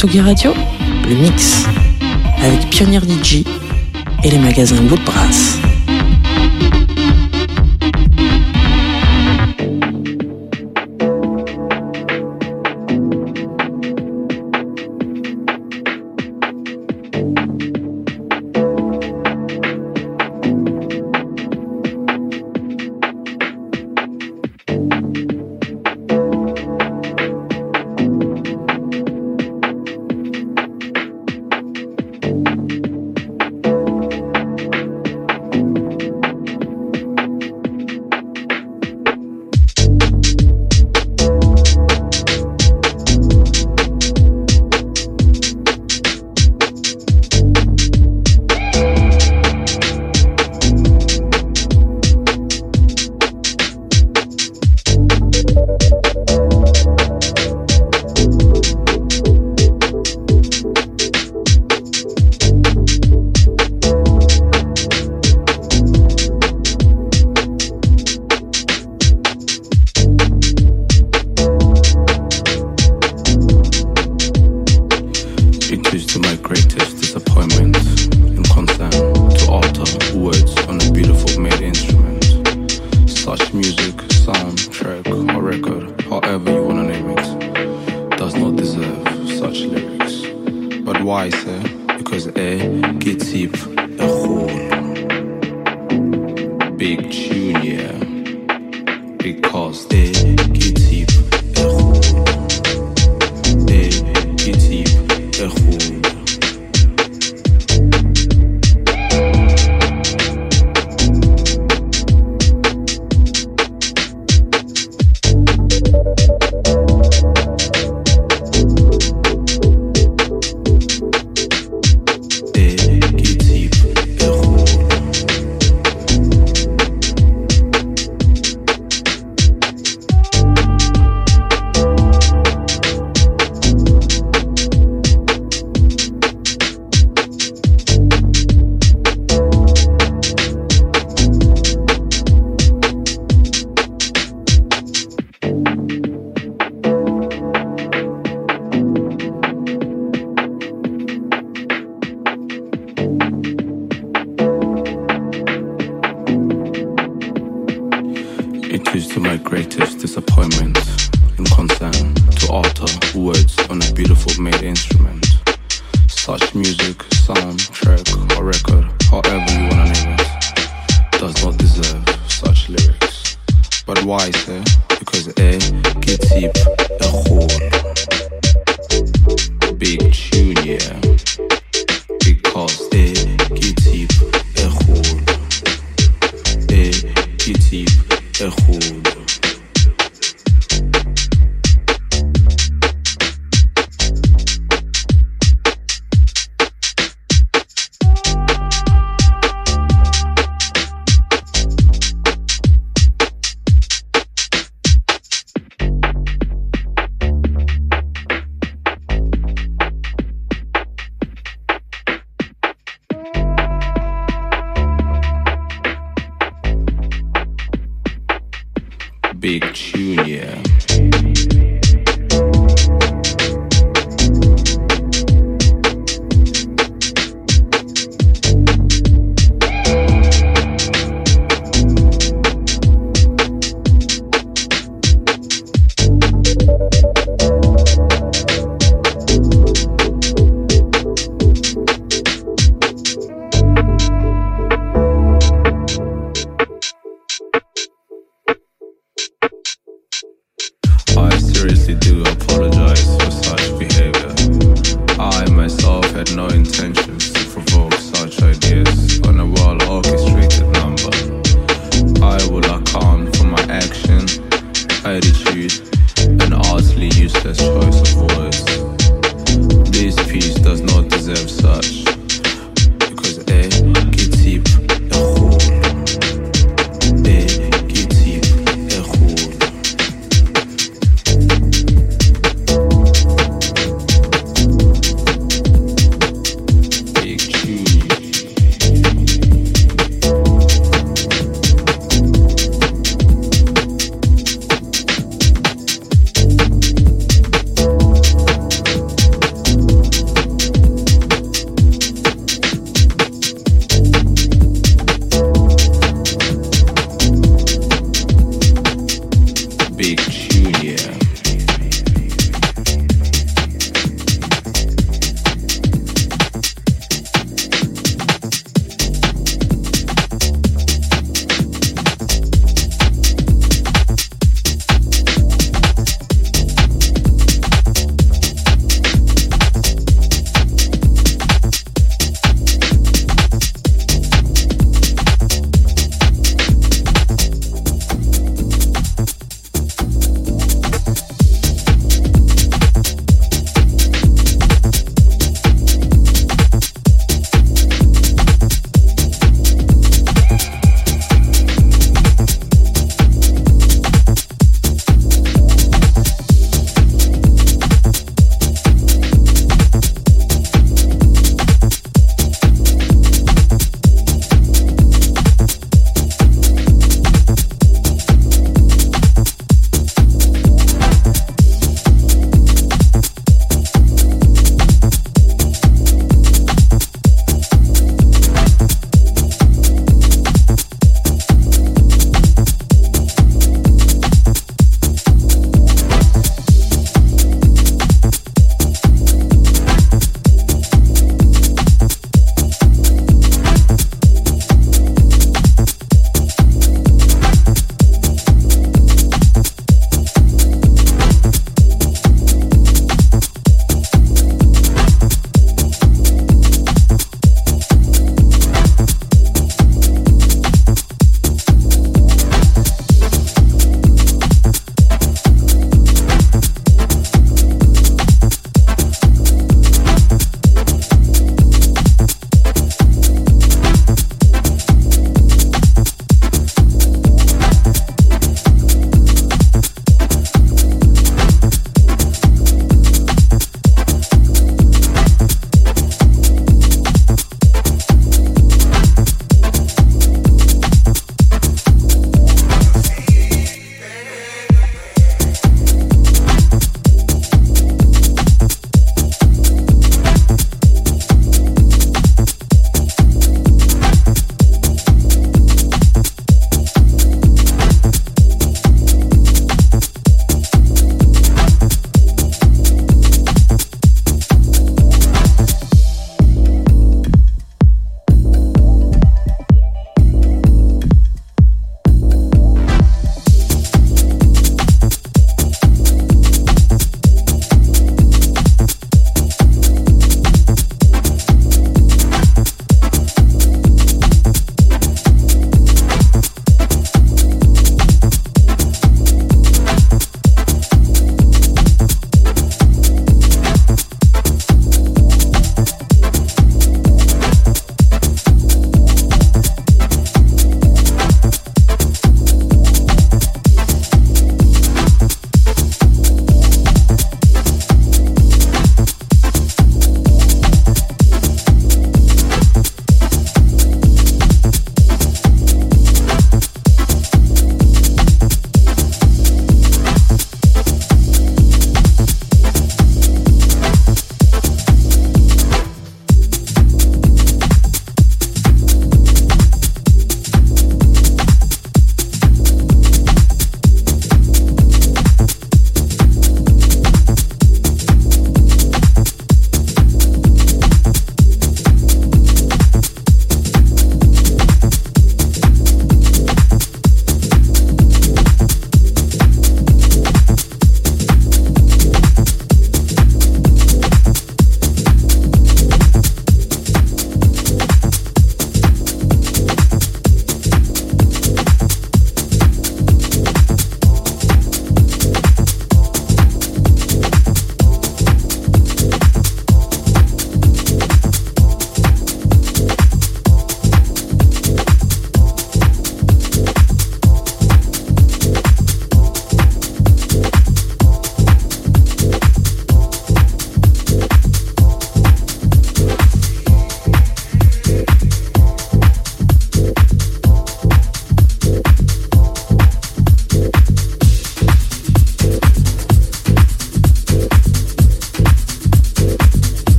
Tsugi Radio, le mix, avec Pionnier DJ et les magasins Woodbrass. It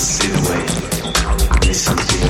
see the way. Listen something.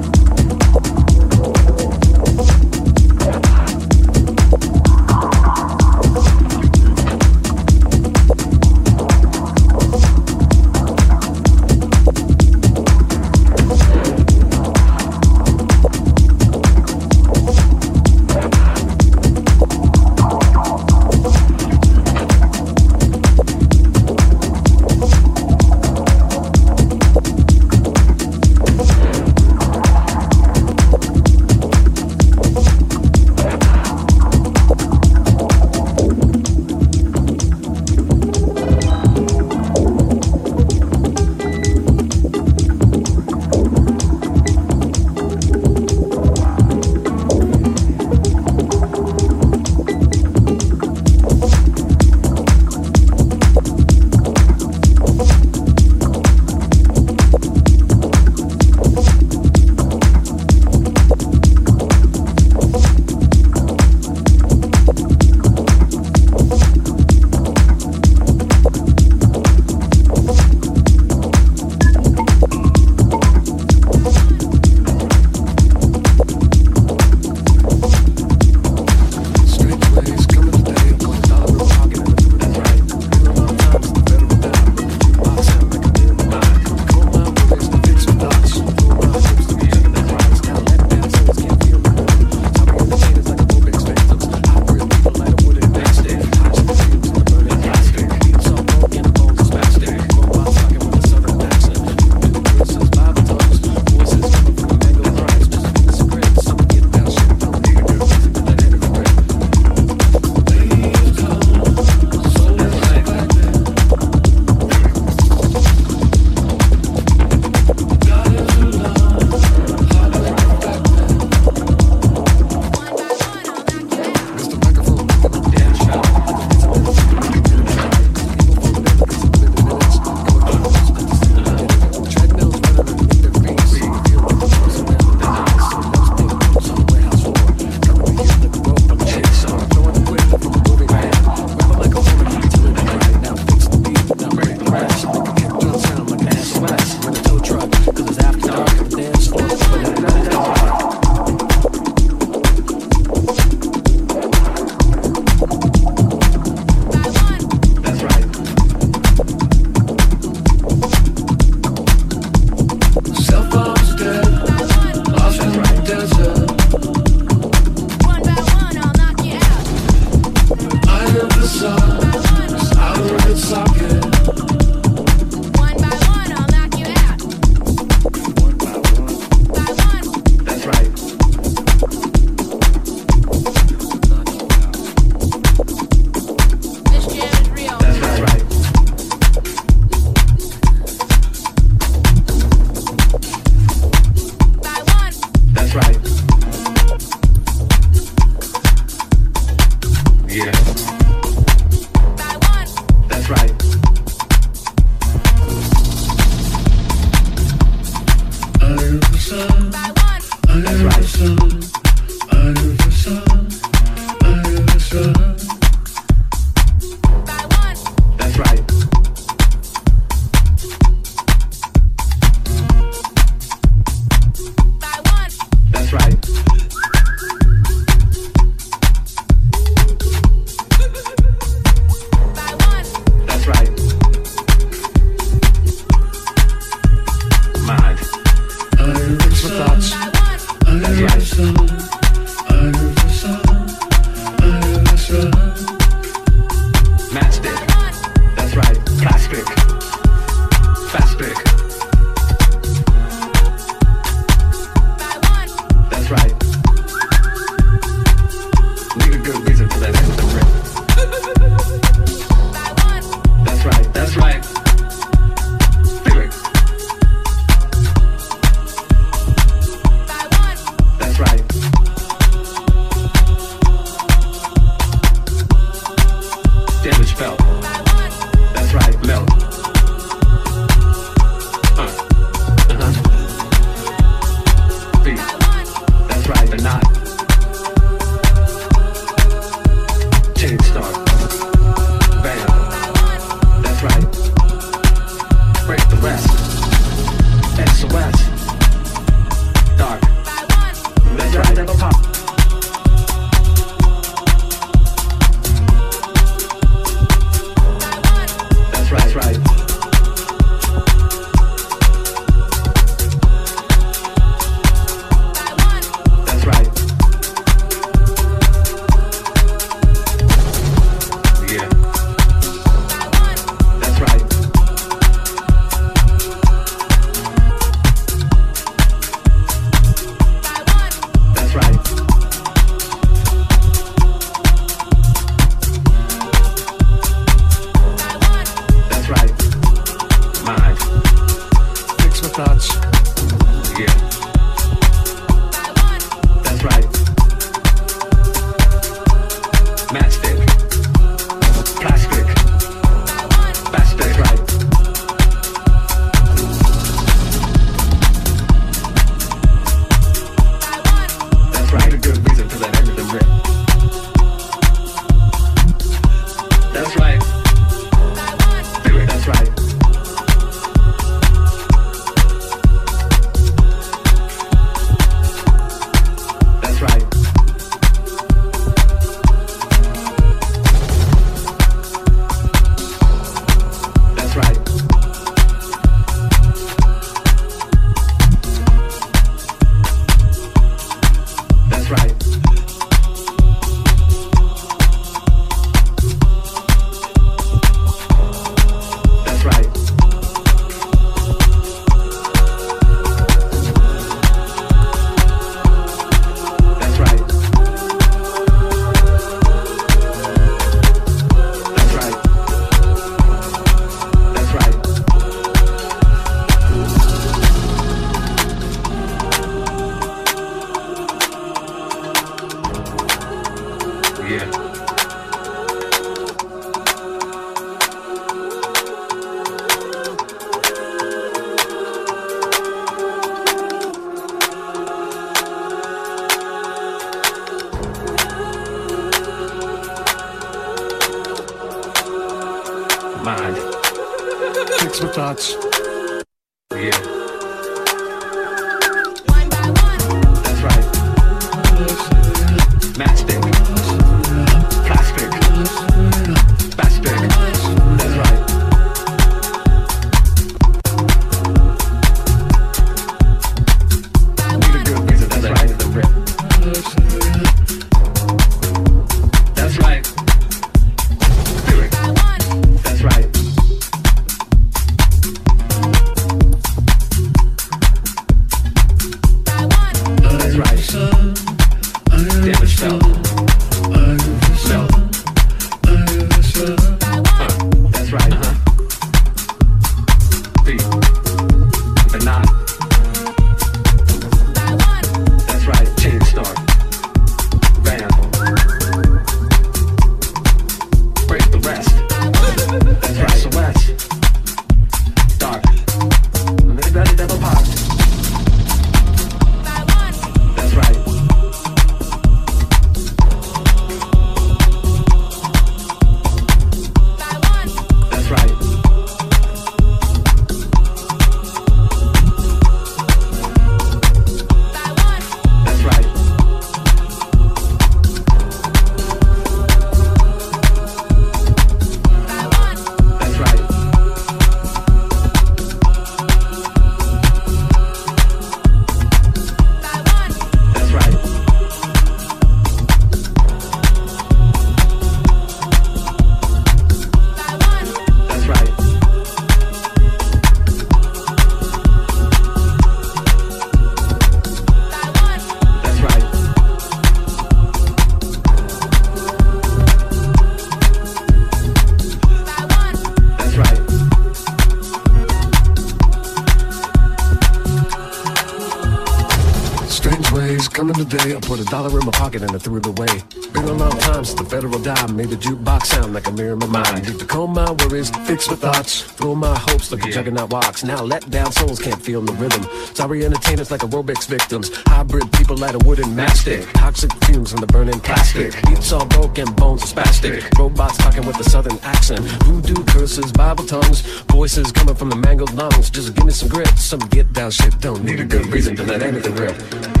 Dollar in my pocket and I threw it away. Been a long time since the federal dime made the jukebox sound like a mirror in my mind. Need to comb my worries, fix my thoughts, throw my hopes like a juggernaut walks. Now let down souls can't feel the rhythm. Sorry entertainers like aerobics victims. Hybrid people light a wooden matchstick. Toxic fumes from the burning plastic. Beats all broken, bones are spastic. Robots talking with a southern accent. Voodoo curses, Bible tongues. Voices coming from the mangled lungs. Just give me some grit, some get down shit. Don't need a good reason to let anything rip.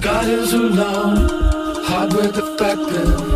God is alone, hard with the fact One